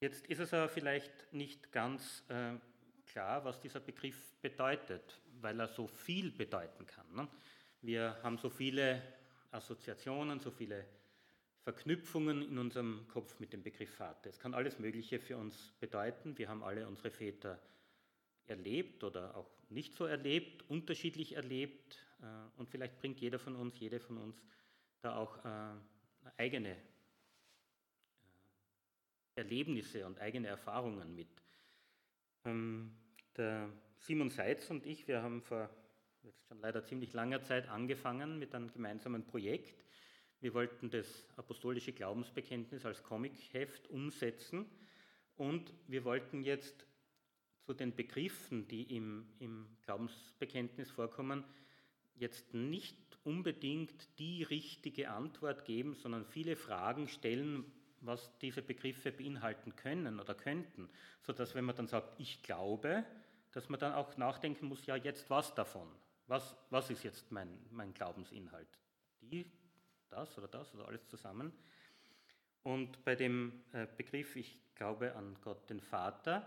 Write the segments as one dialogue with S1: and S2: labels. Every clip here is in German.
S1: Jetzt ist es aber vielleicht nicht ganz äh, klar, was dieser Begriff bedeutet, weil er so viel bedeuten kann. Ne? Wir haben so viele Assoziationen, so viele Verknüpfungen in unserem Kopf mit dem Begriff Vater. Es kann alles Mögliche für uns bedeuten. Wir haben alle unsere Väter erlebt oder auch nicht so erlebt, unterschiedlich erlebt. Äh, und vielleicht bringt jeder von uns, jede von uns da auch äh, eigene Erlebnisse und eigene Erfahrungen mit. Ähm, der Simon Seitz und ich, wir haben vor jetzt schon leider ziemlich langer Zeit angefangen mit einem gemeinsamen Projekt. Wir wollten das apostolische Glaubensbekenntnis als Comicheft umsetzen und wir wollten jetzt zu den Begriffen, die im, im Glaubensbekenntnis vorkommen, jetzt nicht unbedingt die richtige Antwort geben, sondern viele Fragen stellen, was diese Begriffe beinhalten können oder könnten, sodass wenn man dann sagt, ich glaube, dass man dann auch nachdenken muss, ja jetzt was davon? Was, was ist jetzt mein, mein Glaubensinhalt? Die, das oder das oder alles zusammen? Und bei dem äh, Begriff, ich glaube an Gott den Vater,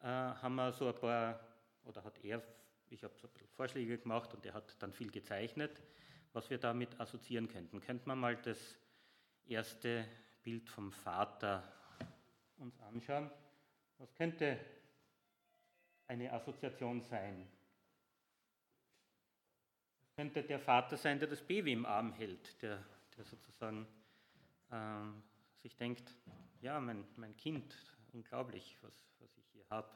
S1: äh, haben wir so ein paar, oder hat er, ich habe so ein bisschen Vorschläge gemacht und er hat dann viel gezeichnet, was wir damit assoziieren könnten. Könnte man mal das erste Bild vom Vater uns anschauen? Was könnte eine Assoziation sein? Es könnte der Vater sein, der das Baby im Arm hält, der, der sozusagen ähm, sich denkt, ja, mein, mein Kind, unglaublich, was, was ich hier habe.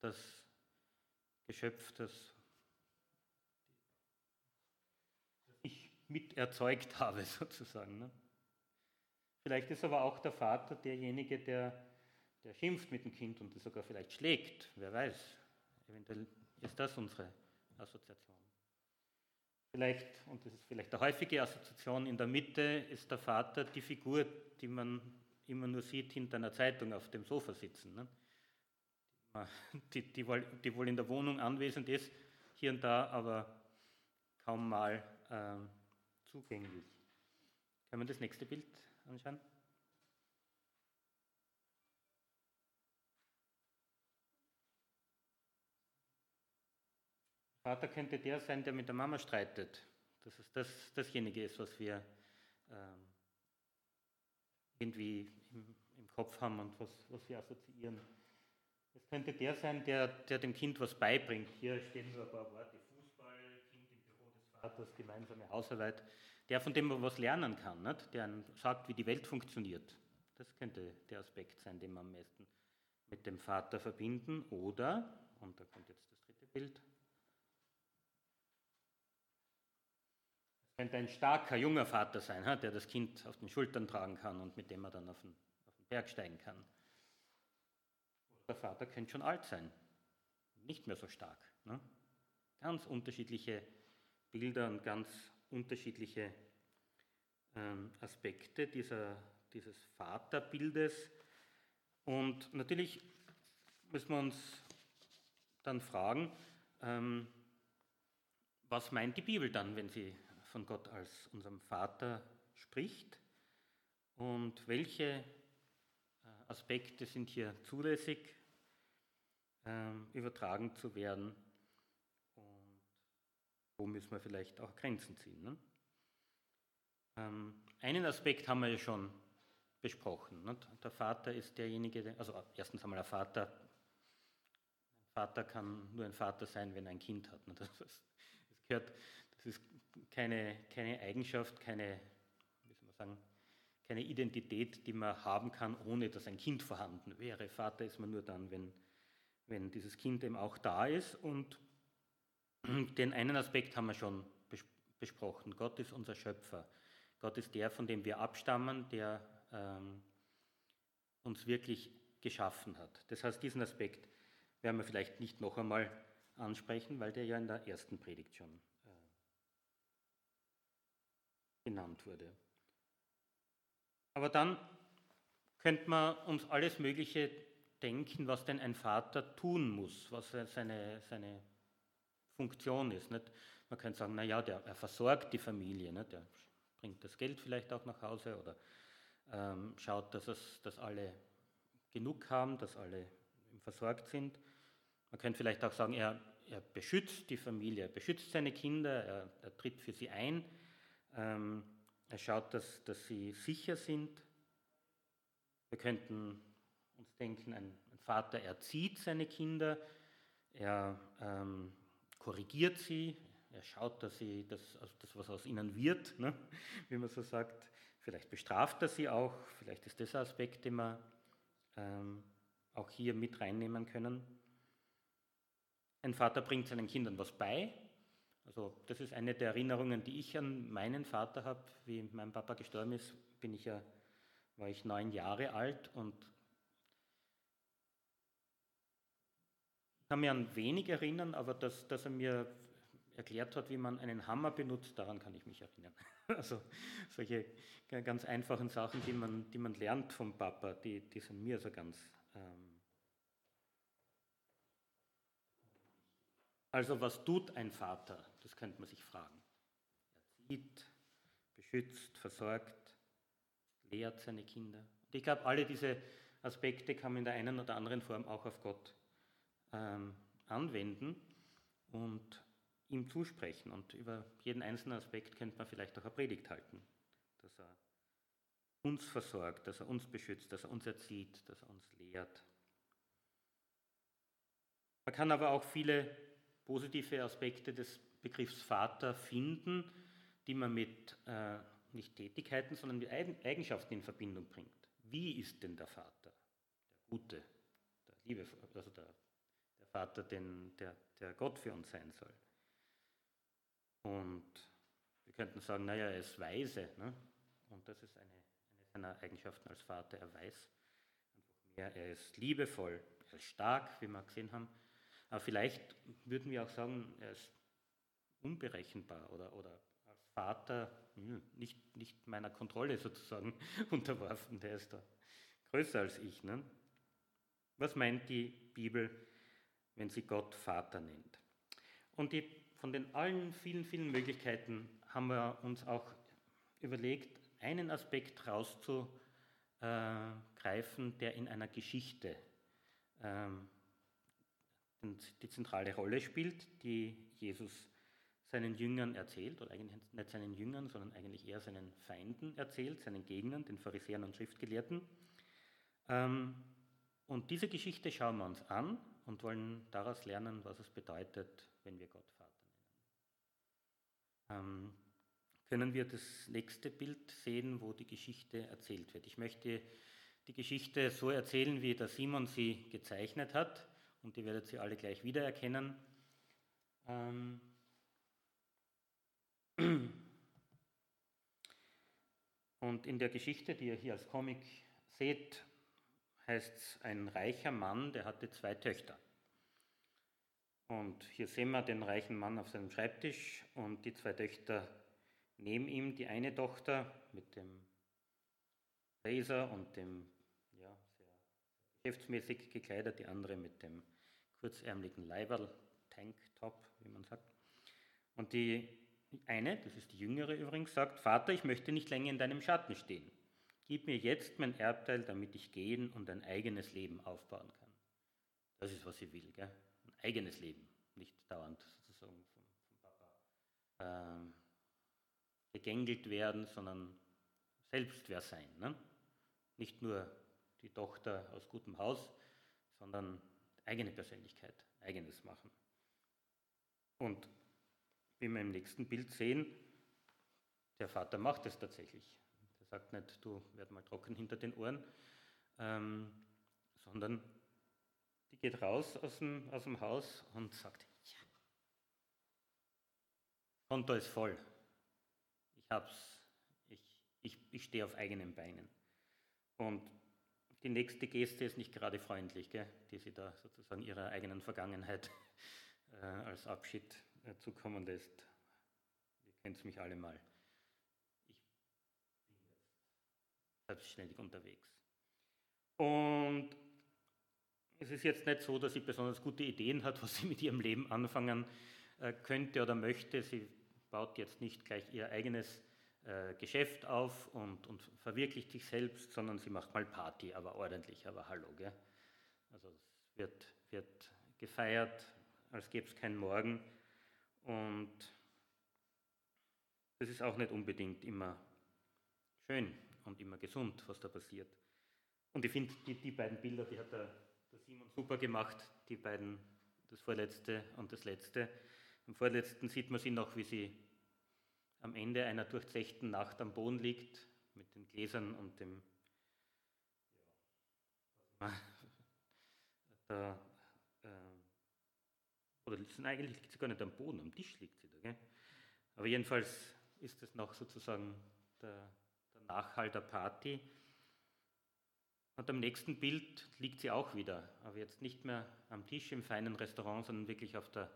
S1: Das Geschöpf, das ich mit erzeugt habe, sozusagen. Ne? Vielleicht ist aber auch der Vater derjenige, der, der schimpft mit dem Kind und sogar vielleicht schlägt. Wer weiß. Eventuell ist das unsere Assoziation. Vielleicht, und das ist vielleicht eine häufige Assoziation, in der Mitte ist der Vater die Figur, die man immer nur sieht hinter einer Zeitung auf dem Sofa sitzen. Ne? Die, die, die, wohl in der Wohnung anwesend ist, hier und da, aber kaum mal äh, zugänglich. Können wir das nächste Bild anschauen? Vater könnte der sein, der mit der Mama streitet. Dass es das, dasjenige ist, was wir ähm, irgendwie im, im, Kopf haben und was, was wir assoziieren. Es könnte der sein, der, der dem Kind was beibringt. Hier stehen nur ein paar Worte. Fußball, Kind im Büro des Vaters, gemeinsame Hausarbeit. Der, von dem man was lernen kann, nicht? der sagt, wie die Welt funktioniert. Das könnte der Aspekt sein, den wir am meisten mit dem Vater verbinden. Oder, und da kommt jetzt das dritte Bild, könnte ein starker, junger Vater sein, der das Kind auf den Schultern tragen kann und mit dem er dann auf den, auf den Berg steigen kann. Der Vater könnte schon alt sein, nicht mehr so stark. Ne? Ganz unterschiedliche Bilder und ganz unterschiedliche ähm, Aspekte dieser, dieses Vaterbildes. Und natürlich müssen wir uns dann fragen, ähm, was meint die Bibel dann, wenn sie von Gott als unserem Vater spricht und welche äh, Aspekte sind hier zulässig ähm, übertragen zu werden wo müssen wir vielleicht auch Grenzen ziehen. Ne? Ähm, einen Aspekt haben wir ja schon besprochen. Nicht? Der Vater ist derjenige, also erstens einmal der Vater. Ein Vater kann nur ein Vater sein, wenn er ein Kind hat. Das, das gehört das ist keine, keine Eigenschaft, keine, wie soll man sagen, keine Identität, die man haben kann, ohne dass ein Kind vorhanden wäre. Vater ist man nur dann, wenn, wenn dieses Kind eben auch da ist. Und den einen Aspekt haben wir schon besprochen. Gott ist unser Schöpfer. Gott ist der, von dem wir abstammen, der ähm, uns wirklich geschaffen hat. Das heißt, diesen Aspekt werden wir vielleicht nicht noch einmal ansprechen, weil der ja in der ersten Predigt schon genannt wurde. Aber dann könnte man uns alles Mögliche denken, was denn ein Vater tun muss, was seine, seine Funktion ist. Nicht? Man könnte sagen, naja, der, er versorgt die Familie, nicht? der bringt das Geld vielleicht auch nach Hause oder ähm, schaut, dass, es, dass alle genug haben, dass alle versorgt sind. Man könnte vielleicht auch sagen, er, er beschützt die Familie, er beschützt seine Kinder, er, er tritt für sie ein, ähm, er schaut, dass, dass sie sicher sind. Wir könnten uns denken, ein, ein Vater erzieht seine Kinder, er ähm, korrigiert sie, er schaut, dass sie das, also das was aus ihnen wird, ne, wie man so sagt. Vielleicht bestraft er sie auch, vielleicht ist das ein Aspekt, den wir ähm, auch hier mit reinnehmen können. Ein Vater bringt seinen Kindern was bei. Also das ist eine der Erinnerungen, die ich an meinen Vater habe. Wie mein Papa gestorben ist, bin ich ja, war ich neun Jahre alt und kann mich an wenig erinnern, aber dass, dass er mir erklärt hat, wie man einen Hammer benutzt, daran kann ich mich erinnern. Also solche ganz einfachen Sachen, die man, die man lernt vom Papa, die, die sind mir so ganz. Ähm also was tut ein Vater? Das könnte man sich fragen. Er zieht, beschützt, versorgt, lehrt seine Kinder. Und ich glaube, alle diese Aspekte kann man in der einen oder anderen Form auch auf Gott ähm, anwenden. Und ihm zusprechen. Und über jeden einzelnen Aspekt könnte man vielleicht auch eine Predigt halten, dass er uns versorgt, dass er uns beschützt, dass er uns erzieht, dass er uns lehrt. Man kann aber auch viele positive Aspekte des Begriffs Vater finden, die man mit äh, nicht Tätigkeiten, sondern mit Eigenschaften in Verbindung bringt. Wie ist denn der Vater? Der Gute, der Liebe, also der, Vater, den, der, der Gott für uns sein soll. Und wir könnten sagen, naja, er ist weise. Ne? Und das ist eine, eine seiner Eigenschaften als Vater. Er weiß einfach mehr. Er ist liebevoll, er ist stark, wie wir gesehen haben. Aber vielleicht würden wir auch sagen, er ist unberechenbar oder, oder als Vater hm, nicht, nicht meiner Kontrolle sozusagen unterworfen. Der ist da größer als ich. Ne? Was meint die Bibel, wenn sie Gott Vater nennt? Und die von den allen vielen, vielen Möglichkeiten haben wir uns auch überlegt, einen Aspekt rauszugreifen, der in einer Geschichte ähm, die zentrale Rolle spielt, die Jesus seinen Jüngern erzählt, oder eigentlich nicht seinen Jüngern, sondern eigentlich eher seinen Feinden erzählt, seinen Gegnern, den Pharisäern und Schriftgelehrten. Ähm, und diese Geschichte schauen wir uns an und wollen daraus lernen, was es bedeutet, wenn wir Gott ähm, können wir das nächste Bild sehen, wo die Geschichte erzählt wird. Ich möchte die Geschichte so erzählen, wie der Simon sie gezeichnet hat, und die werdet ihr alle gleich wiedererkennen. Ähm und in der Geschichte, die ihr hier als Comic seht, heißt es, ein reicher Mann, der hatte zwei Töchter. Und hier sehen wir den reichen Mann auf seinem Schreibtisch und die zwei Töchter neben ihm. Die eine Tochter mit dem Blazer und dem ja, sehr geschäftsmäßig gekleidet, die andere mit dem kurzärmeligen Leiberl, Tanktop, wie man sagt. Und die eine, das ist die jüngere übrigens, sagt, Vater, ich möchte nicht länger in deinem Schatten stehen. Gib mir jetzt mein Erbteil, damit ich gehen und ein eigenes Leben aufbauen kann. Das ist, was sie will. Gell? eigenes Leben, nicht dauernd sozusagen vom, vom Papa äh, gegängelt werden, sondern selbst wer sein. Ne? Nicht nur die Tochter aus gutem Haus, sondern eigene Persönlichkeit, eigenes machen. Und wie wir im nächsten Bild sehen, der Vater macht es tatsächlich. Sagt nicht, du werd mal trocken hinter den Ohren, ähm, sondern die geht raus aus dem, aus dem Haus und sagt, ja, Konto ist voll. Ich hab's. Ich, ich, ich stehe auf eigenen Beinen. Und die nächste Geste ist nicht gerade freundlich, gell, die sie da sozusagen ihrer eigenen Vergangenheit äh, als Abschied äh, zukommen lässt. Ihr kennt mich alle mal. Ich bin jetzt selbstständig unterwegs. Und es ist jetzt nicht so, dass sie besonders gute Ideen hat, was sie mit ihrem Leben anfangen äh, könnte oder möchte. Sie baut jetzt nicht gleich ihr eigenes äh, Geschäft auf und, und verwirklicht sich selbst, sondern sie macht mal Party, aber ordentlich, aber hallo. Gell? Also es wird, wird gefeiert, als gäbe es keinen Morgen. Und das ist auch nicht unbedingt immer schön und immer gesund, was da passiert. Und ich finde, die, die beiden Bilder, die hat der, der Simon super gemacht, die beiden, das vorletzte und das letzte. Im vorletzten sieht man sie noch, wie sie am Ende einer durchzechten Nacht am Boden liegt, mit den Gläsern und dem, ja, da, äh, oder eigentlich liegt sie gar nicht am Boden, am Tisch liegt sie da. Gell? Aber jedenfalls ist es noch sozusagen der, der Nachhall der Party. Und am nächsten Bild liegt sie auch wieder, aber jetzt nicht mehr am Tisch im feinen Restaurant, sondern wirklich auf der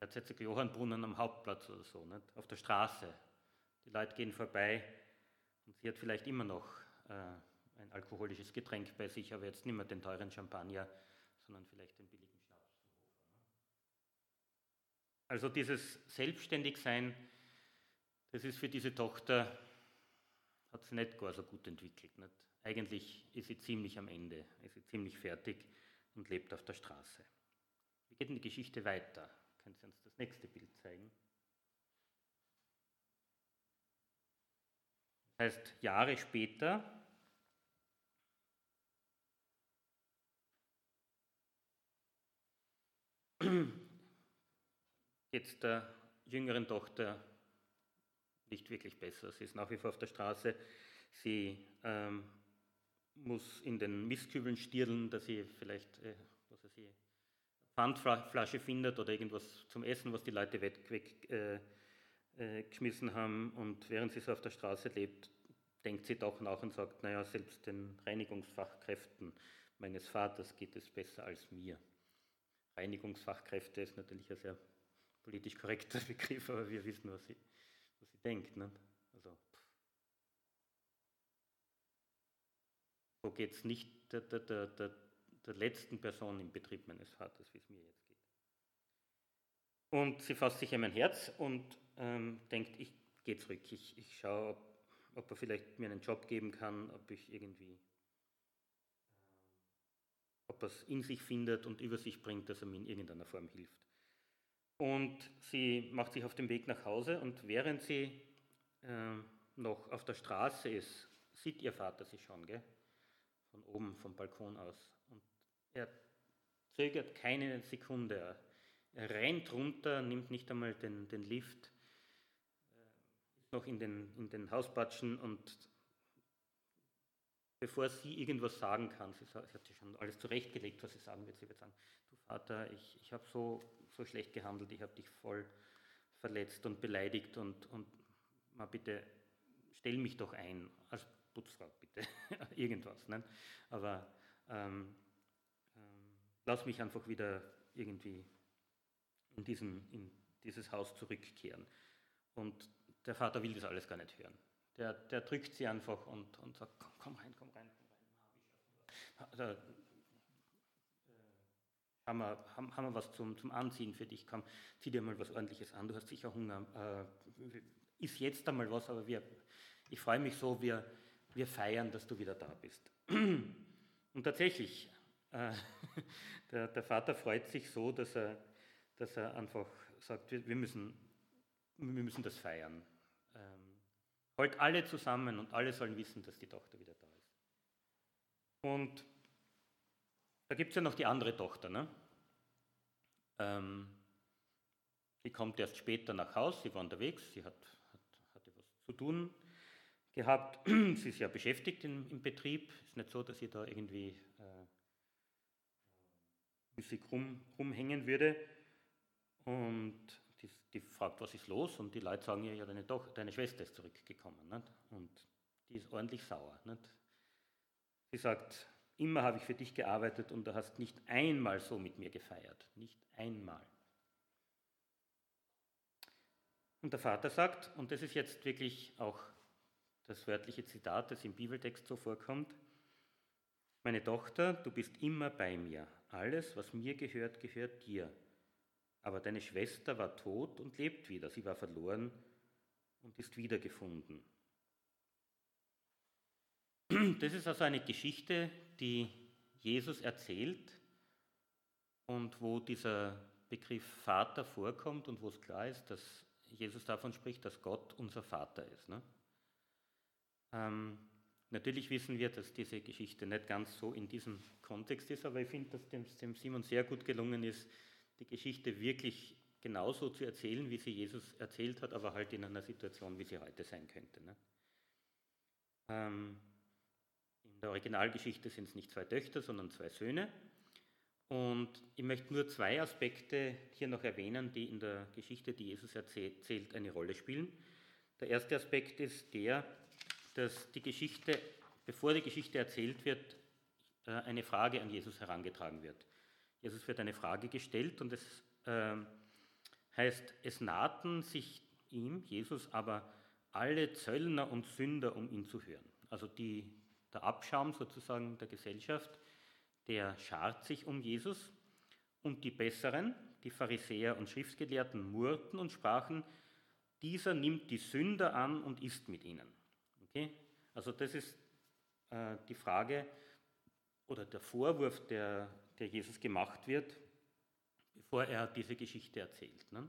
S1: Erzherzog Johannbrunnen am Hauptplatz oder so, nicht? auf der Straße. Die Leute gehen vorbei und sie hat vielleicht immer noch äh, ein alkoholisches Getränk bei sich, aber jetzt nicht mehr den teuren Champagner, sondern vielleicht den billigen Schnaps. Also dieses Selbstständigsein, das ist für diese Tochter, hat sie nicht gar so gut entwickelt. Nicht? Eigentlich ist sie ziemlich am Ende, ist sie ziemlich fertig und lebt auf der Straße. Wie geht denn die Geschichte weiter? Können Sie uns das nächste Bild zeigen? Das heißt, Jahre später geht der jüngeren Tochter nicht wirklich besser. Sie ist nach wie vor auf der Straße. Sie ähm, muss in den Mistkübeln stirlen, dass sie vielleicht, äh, was weiß ich, Pfandflasche findet oder irgendwas zum Essen, was die Leute weggeschmissen äh, äh, haben. Und während sie so auf der Straße lebt, denkt sie doch nach und sagt, naja, selbst den Reinigungsfachkräften meines Vaters geht es besser als mir. Reinigungsfachkräfte ist natürlich ein sehr politisch korrekter Begriff, aber wir wissen, was sie denkt. Ne? Also, so geht es nicht der, der, der, der letzten Person im Betrieb meines Vaters, wie es mir jetzt geht. Und sie fasst sich in mein Herz und ähm, denkt, ich gehe zurück, ich, ich schaue, ob, ob, er vielleicht mir einen Job geben kann, ob ich irgendwie, äh, ob er es in sich findet und über sich bringt, dass er mir in irgendeiner Form hilft. Und sie macht sich auf den Weg nach Hause und während sie äh, noch auf der Straße ist, sieht ihr Vater sie schon, gell? von oben vom Balkon aus. Er zögert keine Sekunde. Er rennt runter, nimmt nicht einmal den, den Lift, äh, ist noch in den, in den Hauspatschen und bevor sie irgendwas sagen kann, sie, sie hat sich schon alles zurechtgelegt, was sie sagen wird, sie wird sagen, Vater, ich, ich habe so, so schlecht gehandelt, ich habe dich voll verletzt und beleidigt und, und mal bitte stell mich doch ein, als Putzfrau bitte, irgendwas. Ne? Aber ähm, lass mich einfach wieder irgendwie in, diesen, in dieses Haus zurückkehren. Und der Vater will das alles gar nicht hören. Der, der drückt sie einfach und, und sagt, komm, komm rein, komm rein, komm rein. Haben, wir, haben, haben wir was zum, zum Anziehen für dich, komm, zieh dir mal was ordentliches an, du hast sicher Hunger. Äh, ist jetzt einmal was, aber wir, ich freue mich so, wir, wir feiern, dass du wieder da bist. Und tatsächlich, äh, der, der, Vater freut sich so, dass er, dass er einfach sagt, wir müssen, wir müssen das feiern. Ähm, holt alle zusammen und alle sollen wissen, dass die Tochter wieder da ist. Und da gibt es ja noch die andere Tochter. Ne? Ähm, die kommt erst später nach Hause, sie war unterwegs, sie hat, hat, hatte was zu tun gehabt. sie ist ja beschäftigt im, im Betrieb. Es ist nicht so, dass sie da irgendwie äh, Musik rum, rumhängen würde. Und die, die, fragt, was ist los? Und die Leute sagen ihr, ja, deine, Doch deine Schwester ist zurückgekommen. Nicht? Und die ist ordentlich sauer. Nicht? Sie sagt, immer habe ich für dich gearbeitet und du hast nicht einmal so mit mir gefeiert. Nicht einmal. Und der Vater sagt, und das ist jetzt wirklich auch das wörtliche Zitat, das im Bibeltext so vorkommt, meine Tochter, du bist immer bei mir. Alles, was mir gehört, gehört dir. Aber deine Schwester war tot und lebt wieder. Sie war verloren und ist wiedergefunden. Das ist also eine Geschichte, die Jesus erzählt und wo dieser Begriff Vater vorkommt und wo es klar ist, dass Jesus davon spricht, dass Gott unser Vater ist. Ne? Ähm, natürlich wissen wir, dass diese Geschichte nicht ganz so in diesem Kontext ist, aber ich finde, dass dem, dem Simon sehr gut gelungen ist, die Geschichte wirklich genauso zu erzählen, wie sie Jesus erzählt hat, aber halt in einer Situation, wie sie heute sein könnte. Ne? Ähm, in der Originalgeschichte sind es nicht zwei Töchter, sondern zwei Söhne. Und ich möchte nur zwei Aspekte hier noch erwähnen, die in der Geschichte, die Jesus erzählt, eine Rolle spielen. Der erste Aspekt ist der, dass die Geschichte, bevor die Geschichte erzählt wird, äh, eine Frage an Jesus herangetragen wird. Jesus wird eine Frage gestellt und es äh, heißt, es nahten sich ihm, Jesus, aber alle Zöllner und Sünder, um ihn zu hören. Also die, der Abschaum sozusagen der Gesellschaft, der schart sich um Jesus und die Besseren, die Pharisäer und Schriftgelehrten, murrten und sprachen, dieser nimmt die Sünder an und isst mit ihnen. Okay? Also das ist äh, die Frage oder der Vorwurf, der, der Jesus gemacht wird, bevor er diese Geschichte erzählt. Ne?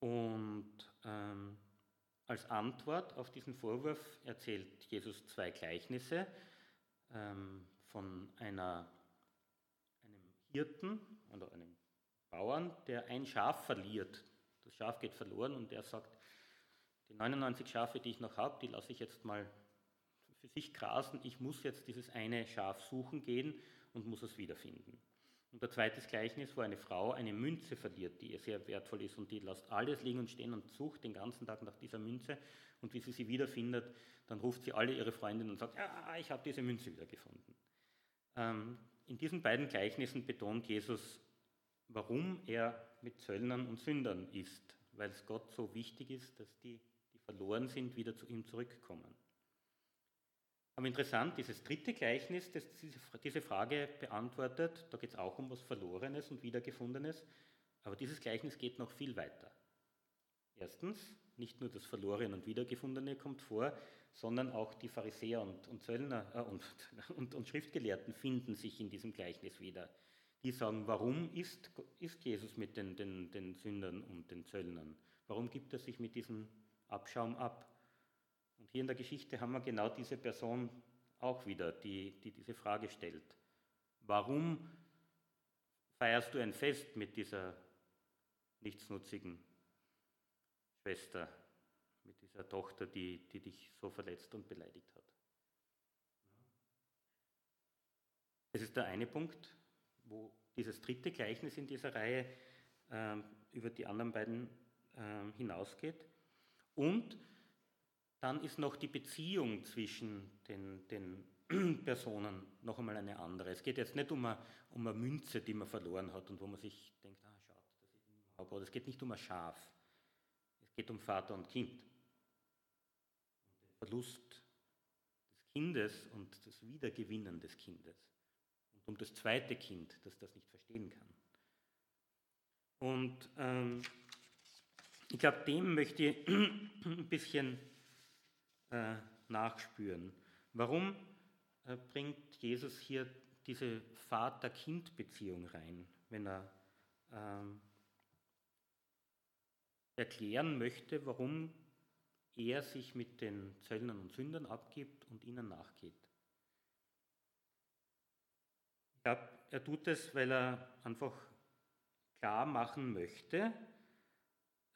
S1: Und als Antwort auf diesen Vorwurf erzählt Jesus zwei Gleichnisse ähm, von einer, einem Hirten oder einem Bauern, der ein Schaf verliert. Das Schaf geht verloren und der sagt, die 99 Schafe, die ich noch habe, die lasse ich jetzt mal für sich grasen. Ich muss jetzt dieses eine Schaf suchen gehen und muss es wiederfinden. Und der zweite Gleichnis, wo eine Frau eine Münze verliert, die ihr sehr wertvoll ist und die lässt alles liegen und stehen und sucht den ganzen Tag nach dieser Münze und wie sie sie wiederfindet, dann ruft sie alle ihre Freundinnen und sagt, ja, ich habe diese Münze wiedergefunden. Ähm, in diesen beiden Gleichnissen betont Jesus, warum er mit Zöllnern und Sündern ist, weil es Gott so wichtig ist, dass die, die verloren sind, wieder zu ihm zurückkommen. Aber interessant, dieses dritte Gleichnis, das diese Frage beantwortet, da geht es auch um was Verlorenes und Wiedergefundenes, aber dieses Gleichnis geht noch viel weiter. Erstens, nicht nur das Verlorene und Wiedergefundene kommt vor, sondern auch die Pharisäer und, und Zöllner äh, und, und, und, Schriftgelehrten finden sich in diesem Gleichnis wieder. Die sagen, warum ist, ist Jesus mit den, den, den Sündern und den Zöllnern? Warum gibt er sich mit diesem Abschaum ab? Hier in der Geschichte haben wir genau diese Person auch wieder, die, die diese Frage stellt. Warum feierst du ein Fest mit dieser nichtsnutzigen Schwester, mit dieser Tochter, die, die dich so verletzt und beleidigt hat? Das ist der eine Punkt, wo dieses dritte Gleichnis in dieser Reihe äh, über die anderen beiden äh, hinausgeht. Und dann ist noch die Beziehung zwischen den, den Personen noch einmal eine andere. Es geht jetzt nicht um eine, um eine Münze, die man verloren hat und wo man sich denkt, ah, schaut, das ist ein Haubrot. Es geht nicht um ein Schaf. Es geht um Vater und Kind. Und den Verlust des Kindes und das Wiedergewinnen des Kindes. Und um das zweite Kind, das das nicht verstehen kann. Und ähm, ich glaube, dem möchte ich ein bisschen äh, nachspüren. Warum äh, bringt Jesus hier diese Vater-Kind-Beziehung rein, wenn er ähm, erklären möchte, warum er sich mit den Zöllnern und Sündern abgibt und ihnen nachgeht? Ich glaube, er tut es, weil er einfach klar machen möchte,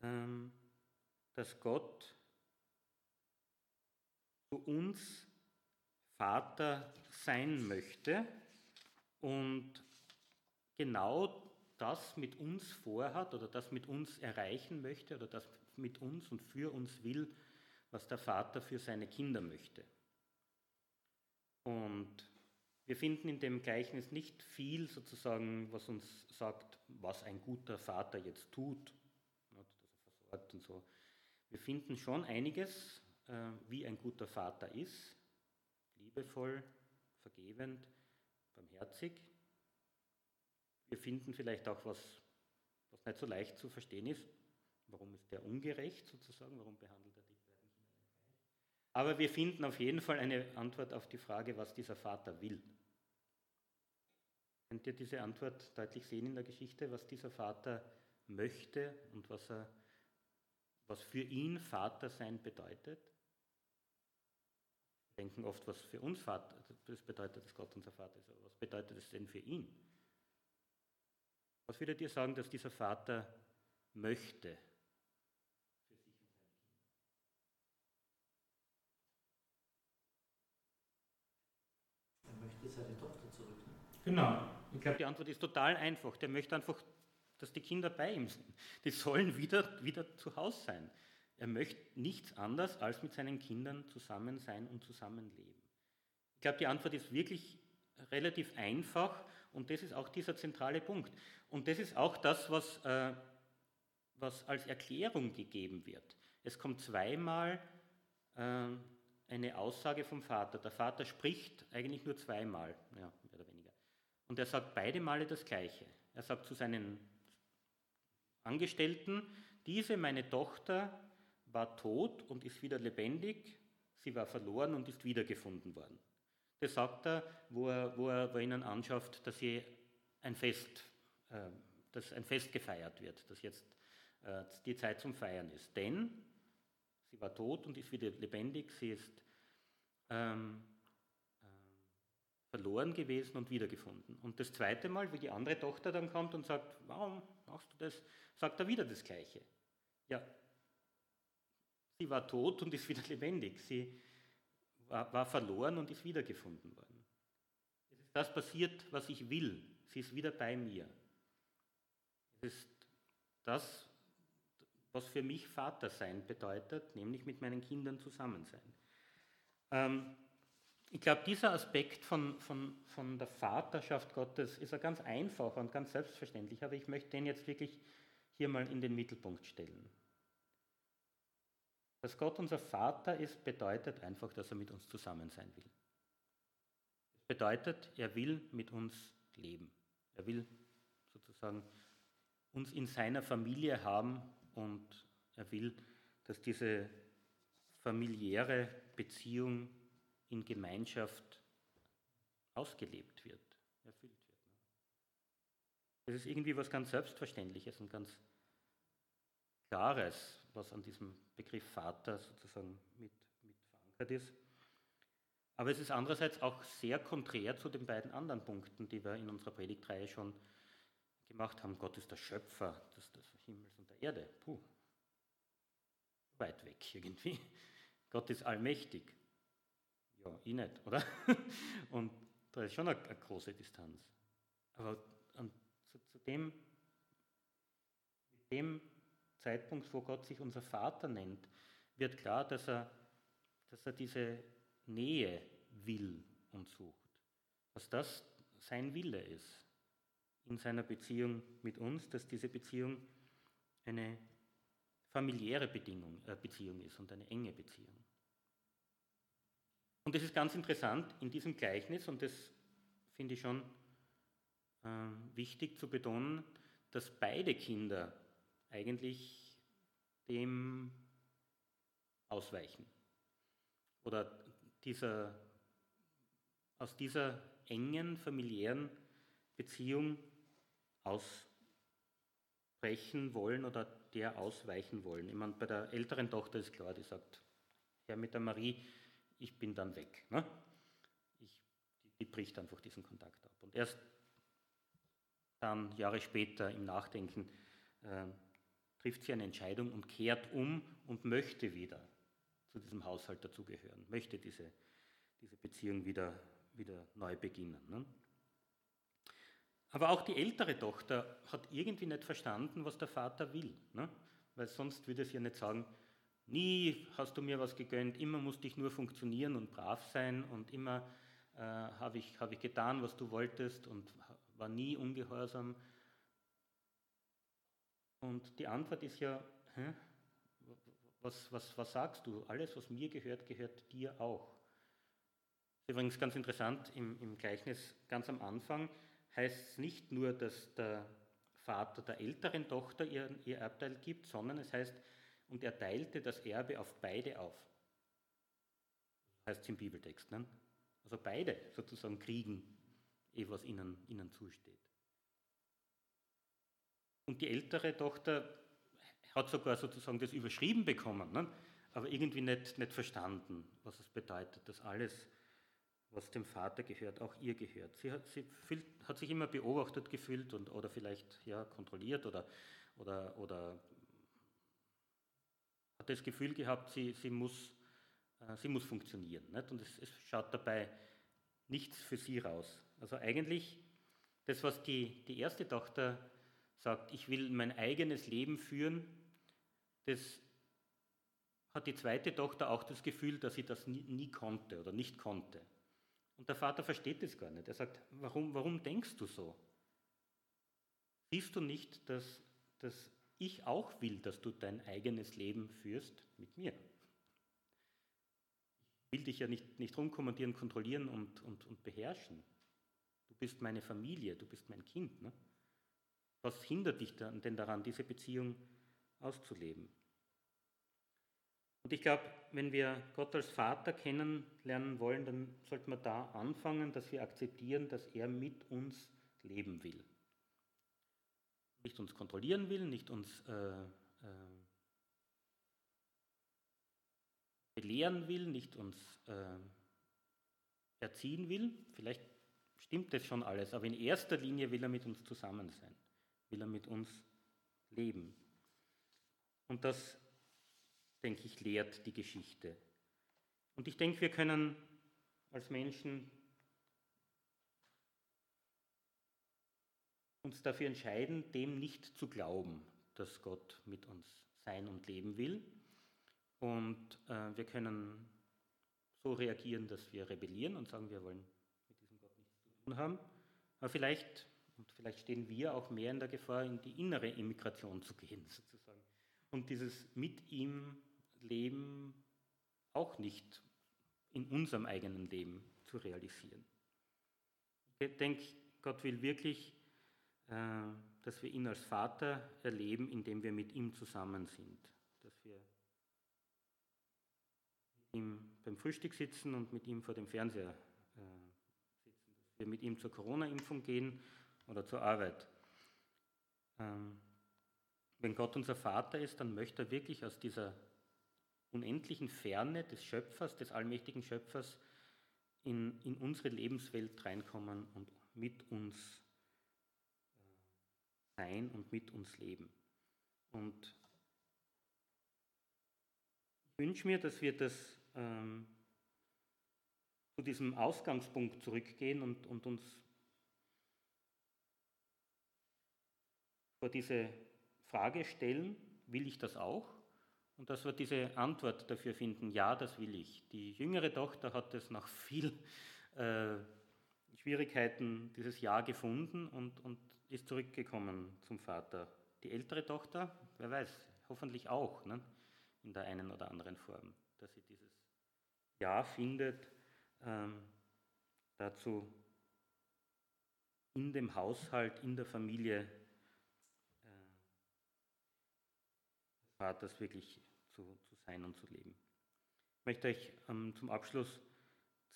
S1: ähm, dass Gott zu uns Vater sein möchte und genau das mit uns vorhat oder das mit uns erreichen möchte oder das mit uns und für uns will, was der Vater für seine Kinder möchte. Und wir finden in dem Gleichnis nicht viel sozusagen, was uns sagt, was ein guter Vater jetzt tut, dass er versorgt und so. Wir finden schon einiges, wie ein guter Vater ist, liebevoll, vergebend, barmherzig. Wir finden vielleicht auch was, was nicht so leicht zu verstehen ist, Warum ist der ungerecht sozusagen? Warum behandelt er die beiden Kinder gleich? Aber wir finden auf jeden Fall eine Antwort auf die Frage, was dieser Vater will. Könnt ihr diese Antwort deutlich sehen in der Geschichte, was dieser Vater möchte und was, er, was für ihn Vater sein bedeutet? Wir denken oft, was für uns Vater, das bedeutet, dass Gott unser Vater ist, aber was bedeutet es denn für ihn? Was würdet ihr sagen, dass dieser Vater möchte für sich und seine Kinder?
S2: Er möchte seine Tochter zurück. Ne?
S1: Genau. Ich glaube, die Antwort ist total einfach. Der möchte einfach, dass die Kinder bei ihm sind. Die sollen wieder, wieder zu Hause sein. Er möchte nichts anderes als mit seinen Kindern zusammen sein und zusammenleben. Ich glaube, die Antwort ist wirklich relativ einfach und das ist auch dieser zentrale Punkt. Und das ist auch das, was, äh, was als Erklärung gegeben wird. Es kommt zweimal äh, eine Aussage vom Vater. Der Vater spricht eigentlich nur zweimal, ja, mehr oder weniger. Und er sagt beide Male das Gleiche. Er sagt zu seinen Angestellten, diese, meine Tochter, war tot und ist wieder lebendig, sie war verloren und ist wiedergefunden worden. Das sagt er, wo er, wo er, er ihnen anschafft, dass sie ein Fest, äh, dass ein Fest gefeiert wird, dass jetzt äh, die Zeit zum Feiern ist. Denn sie war tot und ist wieder lebendig, sie ist ähm, verloren gewesen und wiedergefunden. Und das zweite Mal, wie die andere Tochter dann kommt und sagt, warum machst du das, sagt er wieder das Gleiche. Ja, sie war tot und ist wieder lebendig. Sie war, verloren und ist wiedergefunden worden. Es ist das passiert, was ich will. Sie ist wieder bei mir. Es ist das, was für mich Vater sein bedeutet, nämlich mit meinen Kindern zusammen sein. Ähm, ich glaube, dieser Aspekt von, von, von der Vaterschaft Gottes ist ein ganz einfacher und ganz selbstverständlich, aber ich möchte den jetzt wirklich hier mal in den Mittelpunkt stellen. Dass Gott unser Vater ist, bedeutet einfach, dass er mit uns zusammen sein will. Es bedeutet, er will mit uns leben. Er will sozusagen uns in seiner Familie haben und er will, dass diese familiäre Beziehung in Gemeinschaft ausgelebt wird, erfüllt wird. Das ist irgendwie was ganz Selbstverständliches und ganz Klares, was an diesem Begriff Vater sozusagen mit, mit verankert ist. Aber es ist andererseits auch sehr konträr zu den beiden anderen Punkten, die wir in unserer Predigtreihe schon gemacht haben. Gott ist der Schöpfer des, des Himmels und der Erde. Puh, weit weg irgendwie. Gott ist allmächtig ja, ich nicht, oder? Und da ist schon eine, eine große Distanz. Aber zu, zu, dem, mit dem Zeitpunkt, wo Gott sich unser Vater nennt, wird klar, dass er, dass er diese Nähe will und sucht. Dass das sein Wille ist in seiner Beziehung mit uns, dass diese Beziehung eine familiäre Bedingung, äh, Beziehung ist und eine enge Beziehung. Und das ist ganz interessant in diesem Gleichnis, und das finde ich schon äh, wichtig zu betonen, dass beide Kinder eigentlich dem ausweichen. Oder dieser, aus dieser engen familiären Beziehung ausbrechen wollen oder der ausweichen wollen. Ich meine, bei der älteren Tochter ist klar, die sagt, Herr mit der Marie, ich bin dann weg. Ne? Ich, die, die bricht einfach diesen Kontakt ab. Und erst dann, Jahre später, im Nachdenken, äh, trifft sie eine Entscheidung und kehrt um und möchte wieder zu diesem Haushalt dazugehören, möchte diese, diese Beziehung wieder, wieder neu beginnen. Ne? Aber auch die ältere Tochter hat irgendwie nicht verstanden, was der Vater will. Ne? Weil sonst würde sie ja nicht sagen, Nie hast du mir was gegönnt, immer musste ich nur funktionieren und brav sein und immer äh, habe ich, hab ich getan, was du wolltest und war nie ungehorsam. Und die Antwort ist ja, hä? Was, was, was sagst du? Alles, was mir gehört, gehört dir auch. Übrigens ganz interessant, im, im Gleichnis ganz am Anfang heißt es nicht nur, dass der Vater der älteren Tochter ihr, ihr Erbteil gibt, sondern es heißt, und er teilte das Erbe auf beide auf. Heißt es im Bibeltext. Ne? Also beide sozusagen kriegen, eh was ihnen, ihnen zusteht. Und die ältere Tochter hat sogar sozusagen das überschrieben bekommen, ne? aber irgendwie nicht, nicht verstanden, was es bedeutet, dass alles, was dem Vater gehört, auch ihr gehört. Sie hat, sie fühlt, hat sich immer beobachtet gefühlt und, oder vielleicht ja, kontrolliert oder, oder, oder hat das Gefühl gehabt, sie, sie, muss, äh, sie muss funktionieren. Nicht? Und es, es schaut dabei nichts für sie raus. Also eigentlich das, was die, die erste Tochter sagt, ich will mein eigenes Leben führen, das hat die zweite Tochter auch das Gefühl, dass sie das nie, nie konnte oder nicht konnte. Und der Vater versteht es gar nicht. Er sagt, warum, warum denkst du so? Siehst du nicht, dass, dass ich auch will, dass du dein eigenes Leben führst mit mir? Ich will dich ja nicht, nicht rumkommandieren, kontrollieren und, und, und beherrschen. Du bist meine Familie, du bist mein Kind. Ne? Was hindert dich denn daran, diese Beziehung auszuleben? Und ich glaube, wenn wir Gott als Vater kennenlernen wollen, dann sollten wir da anfangen, dass wir akzeptieren, dass er mit uns leben will. Nicht uns kontrollieren will, nicht uns äh, äh, belehren will, nicht uns äh, erziehen will. Vielleicht stimmt das schon alles, aber in erster Linie will er mit uns zusammen sein, will er mit uns leben. Und das denke ich, lehrt die Geschichte. Und ich denke, wir können als Menschen uns dafür entscheiden, dem nicht zu glauben, dass Gott mit uns sein und leben will. Und äh, wir können so reagieren, dass wir rebellieren und sagen, wir wollen mit diesem Gott nichts zu tun haben. Aber vielleicht, und vielleicht stehen wir auch mehr in der Gefahr, in die innere Immigration zu gehen, sozusagen. Und dieses mit ihm Leben auch nicht in unserem eigenen Leben zu realisieren. Ich denke, Gott will wirklich, äh, dass wir ihn als Vater erleben, indem wir mit ihm zusammen sind. Dass wir mit ihm beim Frühstück sitzen und mit ihm vor dem Fernseher äh, sitzen. Dass wir mit ihm zur Corona-Impfung gehen oder zur Arbeit. Ähm, wenn Gott unser Vater ist, dann möchte er wirklich aus dieser unendlichen Ferne des Schöpfers, des allmächtigen Schöpfers, in, in unsere Lebenswelt reinkommen und mit uns äh, sein und mit uns leben. Und ich wünsche mir, dass wir das ähm, zu diesem Ausgangspunkt zurückgehen und, und uns vor diese Frage stellen, will ich das auch? Und dass wir diese Antwort dafür finden, ja, das will ich. Die jüngere Tochter hat es nach viel äh, Schwierigkeiten dieses Ja gefunden und, und ist zurückgekommen zum Vater. Die ältere Tochter, wer weiß, hoffentlich auch, ne, in der einen oder anderen Form, dass sie dieses Ja findet, ähm, dazu in dem Haushalt, in der Familie äh, des Vaters wirklich zu, zu sein und zu leben. Ich möchte euch ähm, zum Abschluss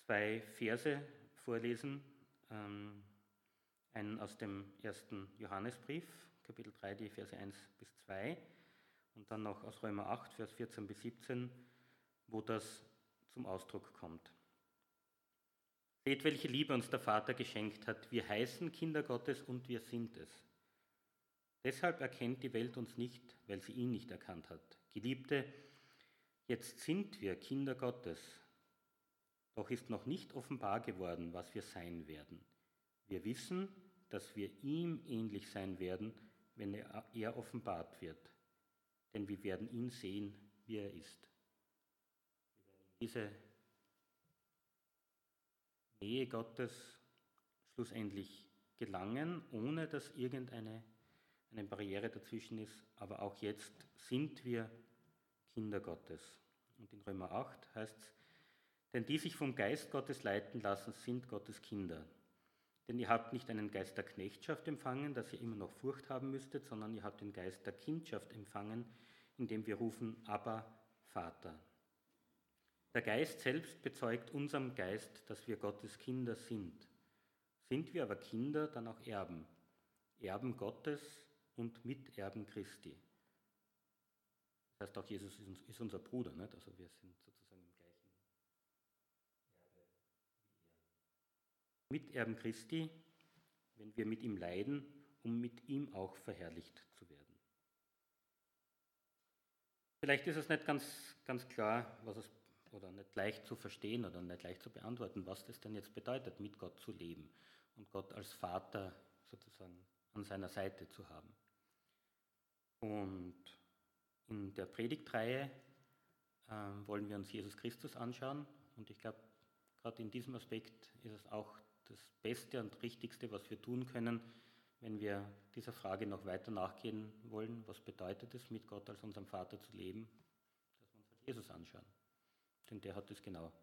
S1: zwei Verse vorlesen. Ähm, einen aus dem ersten Johannesbrief, Kapitel 3, die Verse 1 bis 2 und dann noch aus Römer 8, Vers 14 bis 17, wo das zum Ausdruck kommt. Seht, welche Liebe uns der Vater geschenkt hat. Wir heißen Kinder Gottes und wir sind es. Deshalb erkennt die Welt uns nicht, weil sie ihn nicht erkannt hat. Geliebte, jetzt sind wir Kinder Gottes, doch ist noch nicht offenbar geworden, was wir sein werden. Wir wissen, dass wir ihm ähnlich sein werden, wenn er, offenbart wird. Denn wir werden ihn sehen, wie er ist. Wir werden diese Nähe Gottes schlussendlich gelangen, ohne dass irgendeine eine Barriere dazwischen ist, aber auch jetzt sind wir Kinder Gottes. Und in Römer 8 heißt es, denn die sich vom Geist Gottes leiten lassen, sind Gottes Kinder. Denn ihr habt nicht einen Geist der Knechtschaft empfangen, dass ihr immer noch Furcht haben müsstet, sondern ihr habt den Geist der Kindschaft empfangen, indem wir rufen, aber Vater. Der Geist selbst bezeugt unserem Geist, dass wir Gottes Kinder sind. Sind wir aber Kinder, dann auch Erben. Erben Gottes und Miterben Christi. Das heißt, auch Jesus ist unser Bruder, nicht? also wir sind sozusagen im gleichen Erbe wie er. Miterben Christi, wenn wir mit ihm leiden, um mit ihm auch verherrlicht zu werden. Vielleicht ist es nicht ganz, ganz klar, was es, oder nicht leicht zu verstehen oder nicht leicht zu beantworten, was das denn jetzt bedeutet, mit Gott zu leben und Gott als Vater sozusagen an seiner Seite zu haben. Und in der Predigtreihe äh, wollen wir uns Jesus Christus anschauen. Und ich glaube, gerade in diesem Aspekt ist es auch das Beste und Richtigste, was wir tun können, wenn wir dieser Frage noch weiter nachgehen wollen, was bedeutet es, mit Gott als unserem Vater zu leben, dass wir uns halt Jesus anschauen. Denn der hat es genau